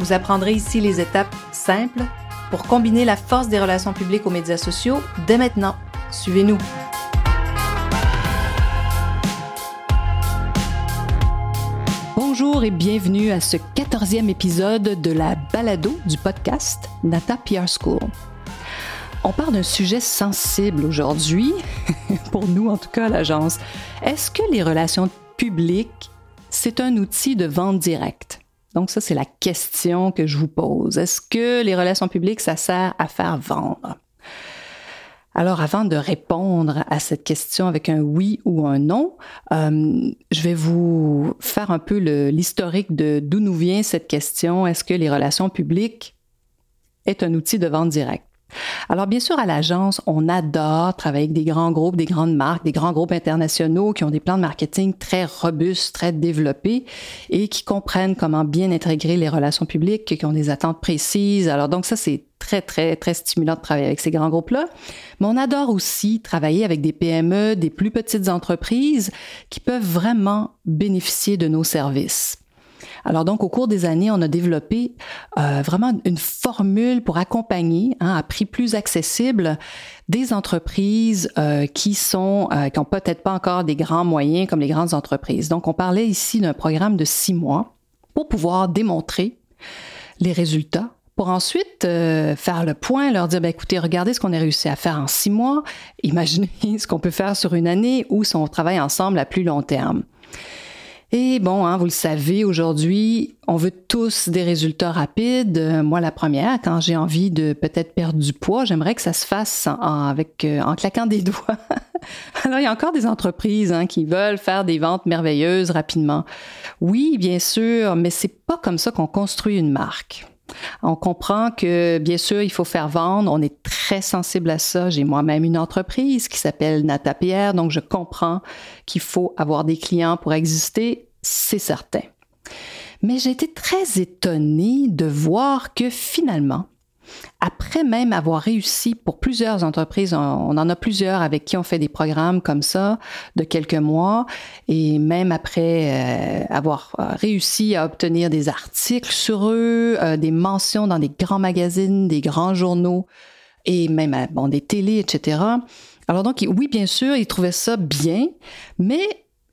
Vous apprendrez ici les étapes simples pour combiner la force des relations publiques aux médias sociaux dès maintenant. Suivez-nous. Bonjour et bienvenue à ce quatorzième épisode de la balado du podcast Nata PR School. On parle d'un sujet sensible aujourd'hui, pour nous en tout cas à l'agence. Est-ce que les relations publiques, c'est un outil de vente directe? Donc ça, c'est la question que je vous pose. Est-ce que les relations publiques, ça sert à faire vendre? Alors, avant de répondre à cette question avec un oui ou un non, euh, je vais vous faire un peu l'historique de d'où nous vient cette question. Est-ce que les relations publiques est un outil de vente directe? Alors bien sûr, à l'agence, on adore travailler avec des grands groupes, des grandes marques, des grands groupes internationaux qui ont des plans de marketing très robustes, très développés et qui comprennent comment bien intégrer les relations publiques, qui ont des attentes précises. Alors donc ça, c'est très, très, très stimulant de travailler avec ces grands groupes-là. Mais on adore aussi travailler avec des PME, des plus petites entreprises qui peuvent vraiment bénéficier de nos services. Alors donc, au cours des années, on a développé euh, vraiment une formule pour accompagner hein, à prix plus accessible des entreprises euh, qui sont euh, qui n'ont peut-être pas encore des grands moyens comme les grandes entreprises. Donc, on parlait ici d'un programme de six mois pour pouvoir démontrer les résultats pour ensuite faire le point, leur dire, ben, écoutez, regardez ce qu'on a réussi à faire en six mois, imaginez ce qu'on peut faire sur une année ou si on travaille ensemble à plus long terme. Et bon, hein, vous le savez, aujourd'hui, on veut tous des résultats rapides. Euh, moi, la première, quand j'ai envie de peut-être perdre du poids, j'aimerais que ça se fasse en, avec, euh, en claquant des doigts. Alors, il y a encore des entreprises hein, qui veulent faire des ventes merveilleuses rapidement. Oui, bien sûr, mais c'est pas comme ça qu'on construit une marque. On comprend que, bien sûr, il faut faire vendre. On est très sensible à ça. J'ai moi-même une entreprise qui s'appelle Nata Pierre, donc je comprends qu'il faut avoir des clients pour exister, c'est certain. Mais j'ai été très étonnée de voir que finalement, après même avoir réussi pour plusieurs entreprises, on, en a plusieurs avec qui on fait des programmes comme ça de quelques mois, et même après euh, avoir euh, réussi à obtenir des articles sur eux, euh, des mentions dans des grands magazines, des grands journaux, et même bon, des télés, etc. Alors donc, oui, bien sûr, ils trouvaient ça bien, mais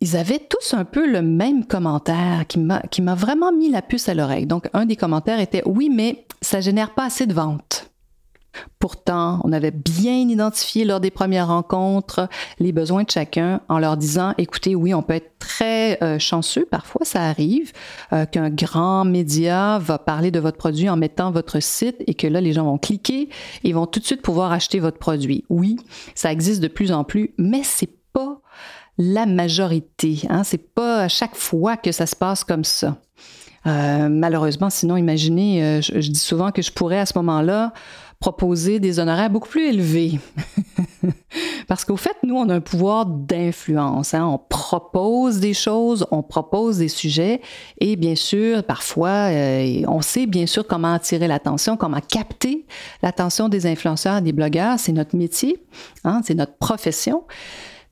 ils avaient tous un peu le même commentaire qui m'a vraiment mis la puce à l'oreille. Donc, un des commentaires était Oui, mais ça génère pas assez de ventes. Pourtant, on avait bien identifié lors des premières rencontres les besoins de chacun en leur disant, écoutez, oui, on peut être très euh, chanceux, parfois ça arrive, euh, qu'un grand média va parler de votre produit en mettant votre site et que là, les gens vont cliquer et vont tout de suite pouvoir acheter votre produit. Oui, ça existe de plus en plus, mais c'est pas la majorité. Hein? C'est pas à chaque fois que ça se passe comme ça. Euh, malheureusement, sinon, imaginez, euh, je, dis souvent que je pourrais à ce moment-là proposer des honoraires beaucoup plus élevés. Parce qu'au fait, nous, on a un pouvoir d'influence. Hein? On propose des choses, on propose des sujets et bien sûr, parfois, euh, on sait bien sûr comment attirer l'attention, comment capter l'attention des influenceurs, des blogueurs. C'est notre métier, hein? c'est notre profession.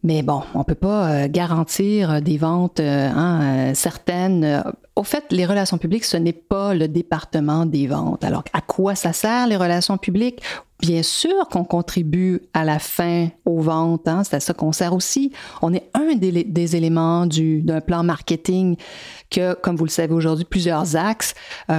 Mais bon, on peut pas euh, garantir euh, des ventes euh, hein, certaines. Au fait, les relations publiques, ce n'est pas le département des ventes. Alors, à quoi ça sert les relations publiques? Bien sûr qu'on contribue à la fin aux ventes, hein, c'est à ça qu'on sert aussi. On est un des, éléments d'un plan marketing que, comme vous le savez aujourd'hui, plusieurs axes.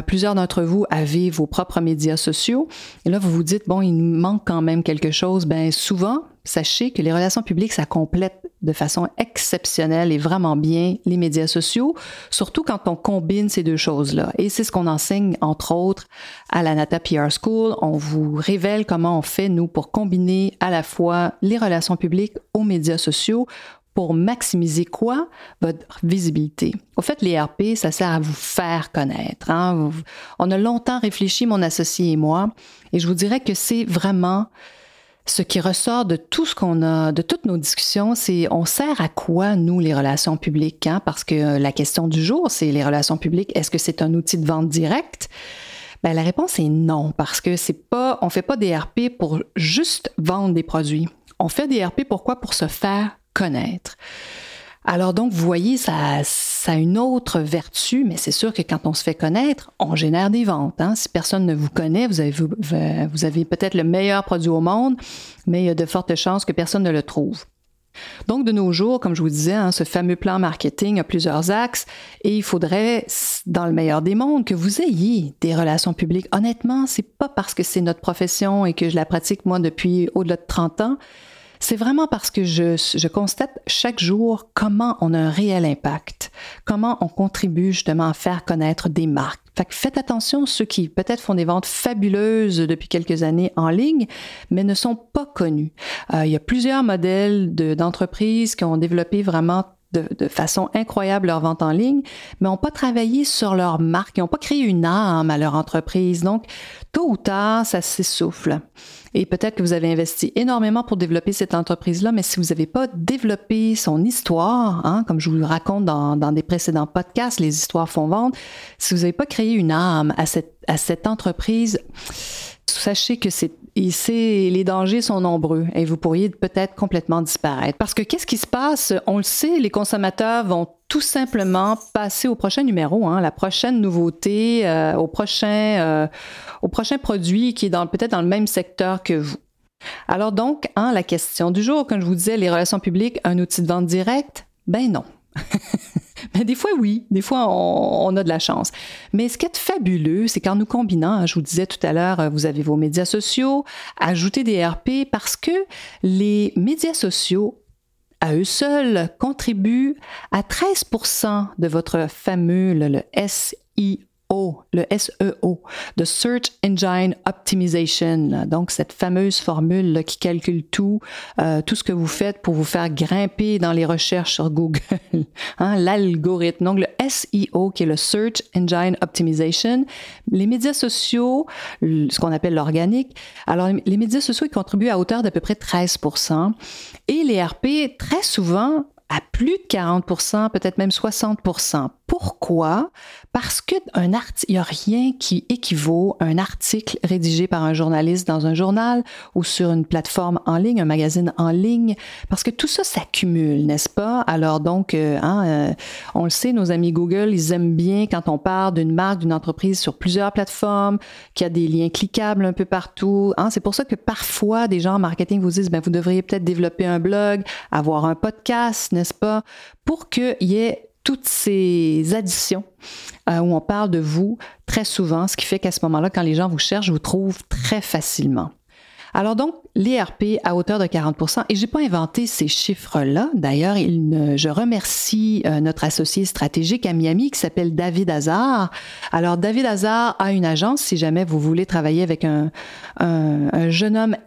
plusieurs d'entre vous avez vos propres médias sociaux. Et là, vous vous dites, bon, il nous manque quand même quelque chose. Ben souvent, sachez que les relations publiques, ça complète de façon exceptionnelle et vraiment bien les médias sociaux, surtout quand on combine ces deux choses-là. Et c'est ce qu'on enseigne, entre autres, à la Nata PR School. On vous révèle comment on fait, nous, pour combiner à la fois les relations publiques aux médias sociaux pour maximiser quoi? Votre visibilité. Au fait, l'ERP, ça sert à vous faire connaître. Hein. On a longtemps réfléchi, mon associé et moi, et je vous dirais que c'est vraiment ce qui ressort de tout ce qu'on a, de toutes nos discussions, c'est on sert à quoi, nous, les relations publiques? Hein? Parce que la question du jour, c'est les relations publiques, est-ce que c'est un outil de vente directe? Ben, la réponse est non, parce que c'est pas, on fait pas des RP pour juste vendre des produits. On fait des RP pourquoi? Pour se faire connaître. Alors donc, vous voyez, ça, ça a une autre vertu, mais c'est sûr que quand on se fait connaître, on génère des ventes. Hein. Si personne ne vous connaît, vous avez, peut-être le meilleur produit au monde, mais il y a de fortes chances que personne ne le trouve. Donc, de nos jours, comme je vous disais, hein, ce fameux plan marketing a plusieurs axes et il faudrait, dans le meilleur des mondes, que vous ayez des relations publiques. Honnêtement, c'est pas parce que c'est notre profession et que je la pratique moi depuis au-delà de 30 ans. C'est vraiment parce que je, je, constate chaque jour comment on a un réel impact, comment on contribue justement à faire connaître des marques fait faites attention, ceux qui peut-être font des ventes fabuleuses depuis quelques années en ligne, mais ne sont pas connus. Euh, il y a plusieurs modèles d'entreprises qui ont développé vraiment de, façon incroyable leur vente en ligne, mais n'ont pas travaillé sur leur marque, n'ont pas créé une âme à leur entreprise. Donc, tôt ou tard, ça s'essouffle. Et peut-être que vous avez investi énormément pour développer cette entreprise-là, mais si vous n'avez pas développé son histoire, hein, comme je vous le raconte dans, dans, des précédents podcasts, les histoires font vendre, si vous n'avez pas créé une âme à cette, à cette entreprise, sachez que c'est les dangers sont nombreux et vous pourriez peut-être complètement disparaître. Parce que qu'est-ce qui se passe? On le sait, les consommateurs vont tout simplement passer au prochain numéro, hein, la prochaine nouveauté, euh, au, prochain, euh, au prochain produit qui est peut-être dans le même secteur que vous. Alors donc, hein, la question du jour, comme je vous disais, les relations publiques, un outil de vente direct? Ben non. Mais des fois, oui. Des fois, on, a de la chance. Mais ce qui est fabuleux, c'est qu'en nous combinant, hein, je vous disais tout à l'heure, vous avez vos médias sociaux, ajoutez des RP parce que les médias sociaux à eux seuls contribuent à 13% de votre fameux le SI le SEO, the Search Engine Optimization. Donc, cette fameuse formule qui calcule tout, euh, tout ce que vous faites pour vous faire grimper dans les recherches sur Google, hein, l'algorithme. Donc, le SEO, qui est le Search Engine Optimization. Les médias sociaux, ce qu'on appelle l'organique. Alors, les médias sociaux, ils contribuent à hauteur d'à peu près 13% et les RP, très souvent, à plus de 40% peut-être même 60 pourquoi? Parce qu'il n'y a rien qui équivaut à un article rédigé par un journaliste dans un journal ou sur une plateforme en ligne, un magazine en ligne, parce que tout ça s'accumule, n'est-ce pas? Alors donc, euh, hein, euh, on le sait, nos amis Google, ils aiment bien quand on parle d'une marque, d'une entreprise sur plusieurs plateformes, qu'il y a des liens cliquables un peu partout. Hein. C'est pour ça que parfois, des gens en marketing vous disent, ben, vous devriez peut-être développer un blog, avoir un podcast, n'est-ce pas? Pour qu'il y ait toutes ces additions euh, où on parle de vous très souvent, ce qui fait qu'à ce moment-là, quand les gens vous cherchent, vous trouvent très facilement. Alors donc, l'ERP à hauteur de 40% et j'ai pas inventé ces chiffres-là. D'ailleurs, je remercie euh, notre associé stratégique à Miami qui s'appelle David Hazard. Alors, David Hazard a une agence si jamais vous voulez travailler avec un jeune homme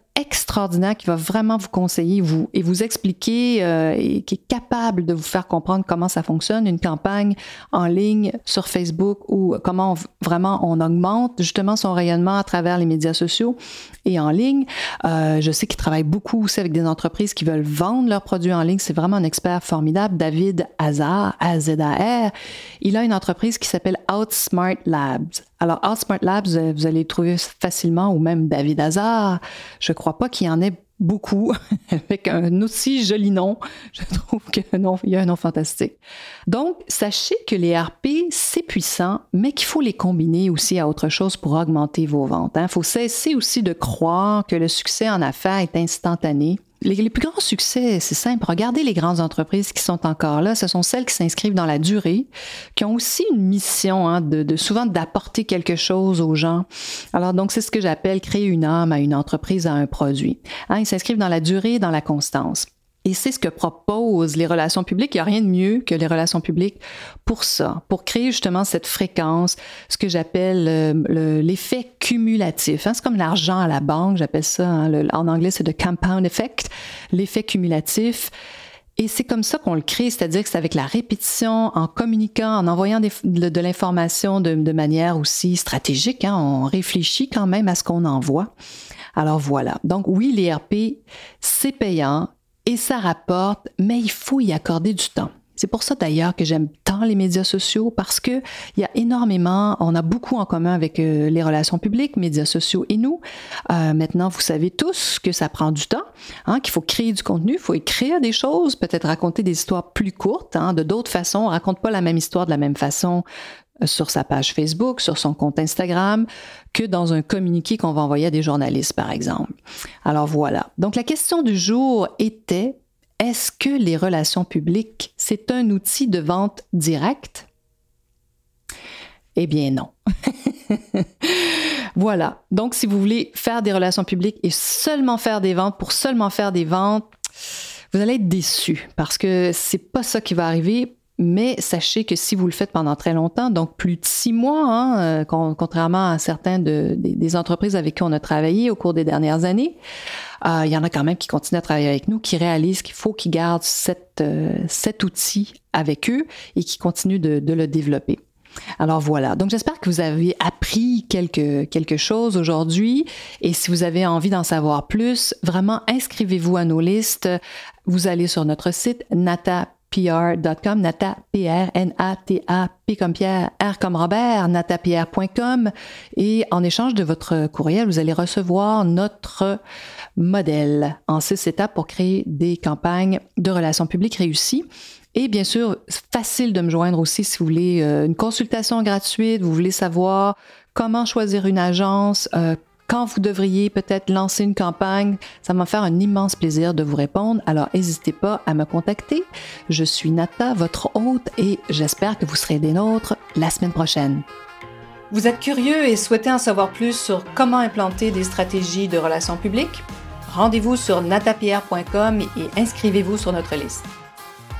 qui va vraiment vous conseiller vous, et vous expliquer euh, et qui est capable de vous faire comprendre comment ça fonctionne, une campagne en ligne sur Facebook ou comment vraiment on augmente justement son rayonnement à travers les médias sociaux et en ligne. Euh, je sais qu'il travaille beaucoup aussi avec des entreprises qui veulent vendre leurs produits en ligne. C'est vraiment un expert formidable. David Hazard, A-Z-A-R. Il a une entreprise qui s'appelle Outsmart Labs. Alors, Outsmart Labs, vous allez le trouver facilement, ou même David Hazard. Je crois pas qu'il y en ait beaucoup, avec un aussi joli nom. Je trouve qu'il y a un nom fantastique. Donc, sachez que les RP, c'est puissant, mais qu'il faut les combiner aussi à autre chose pour augmenter vos ventes. Il hein. faut cesser aussi de croire que le succès en affaires est instantané les, plus grands succès, c'est simple. Regardez les grandes entreprises qui sont encore là. Ce sont celles qui s'inscrivent dans la durée, qui ont aussi une mission hein, de, souvent d'apporter quelque chose aux gens. Alors donc c'est ce que j'appelle créer une âme à une entreprise, à un produit. Hein, ils s'inscrivent dans la durée, dans la constance. Et c'est ce que proposent les relations publiques. Il n'y a rien de mieux que les relations publiques pour ça, pour créer justement cette fréquence, ce que j'appelle euh, l'effet cumulatif. Hein. C'est comme l'argent à la banque, j'appelle ça, hein, en anglais c'est le compound effect, l'effet cumulatif. Et c'est comme ça qu'on le crée, c'est-à-dire que c'est avec la répétition, en communiquant, en envoyant de, l'information de, manière aussi stratégique. Hein, on réfléchit quand même à ce qu'on envoie. Alors voilà. Donc oui, l'ERP, c'est payant et ça rapporte, mais il faut y accorder du temps. C'est pour ça d'ailleurs que j'aime tant les médias sociaux parce que il y a énormément, on a beaucoup en commun avec euh, les relations publiques, médias sociaux et nous. Euh, maintenant, vous savez tous que ça prend du temps, hein, qu'il faut créer du contenu, il faut écrire des choses, peut-être raconter des histoires plus courtes, hein, de d'autres façons. On raconte pas la même histoire de la même façon sur sa page Facebook, sur son compte Instagram, que dans un communiqué qu'on va envoyer à des journalistes, par exemple. Alors voilà. Donc la question du jour était est-ce que les relations publiques, c'est un outil de vente directe? Eh bien non. voilà. Donc, si vous voulez faire des relations publiques et seulement faire des ventes pour seulement faire des ventes, vous allez être déçu parce que c'est pas ça qui va arriver. Mais sachez que si vous le faites pendant très longtemps, donc plus de six mois, hein, euh, contrairement à certaines des, entreprises avec qui on a travaillé au cours des dernières années, euh, il y en a quand même qui continuent à travailler avec nous, qui réalisent qu'il faut qu'ils gardent euh, cet outil avec eux et qui continuent de, le développer. Alors voilà, donc j'espère que vous avez appris quelque, quelque chose aujourd'hui et si vous avez envie d'en savoir plus, vraiment inscrivez-vous à nos listes. Vous allez sur notre site nata pr.com, Nata, P-R-N-A-T-A, comme Pierre, R comme Robert, natapierre.com. Et en échange de votre courriel, vous allez recevoir notre modèle en six étapes pour créer des campagnes de relations publiques réussies. Et bien sûr, facile de me joindre aussi si vous voulez euh, une consultation gratuite, vous voulez savoir comment choisir une agence, euh, quand vous devriez peut-être lancer une campagne. Ça va me faire un immense plaisir de vous répondre. Alors, n'hésitez pas à me contacter. Je suis Nata, votre hôte, et j'espère que vous serez des nôtres la semaine prochaine. Vous êtes curieux et souhaitez en savoir plus sur comment implanter des stratégies de relations publiques? Rendez-vous sur natapierre.com et inscrivez-vous sur notre liste.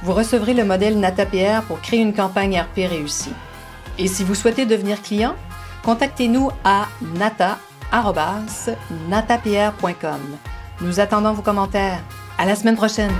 Vous recevrez le modèle NataPR pour créer une campagne RP réussie. Et si vous souhaitez devenir client, contactez-nous à nata natapierre.com. Nous attendons vos commentaires. À la semaine prochaine!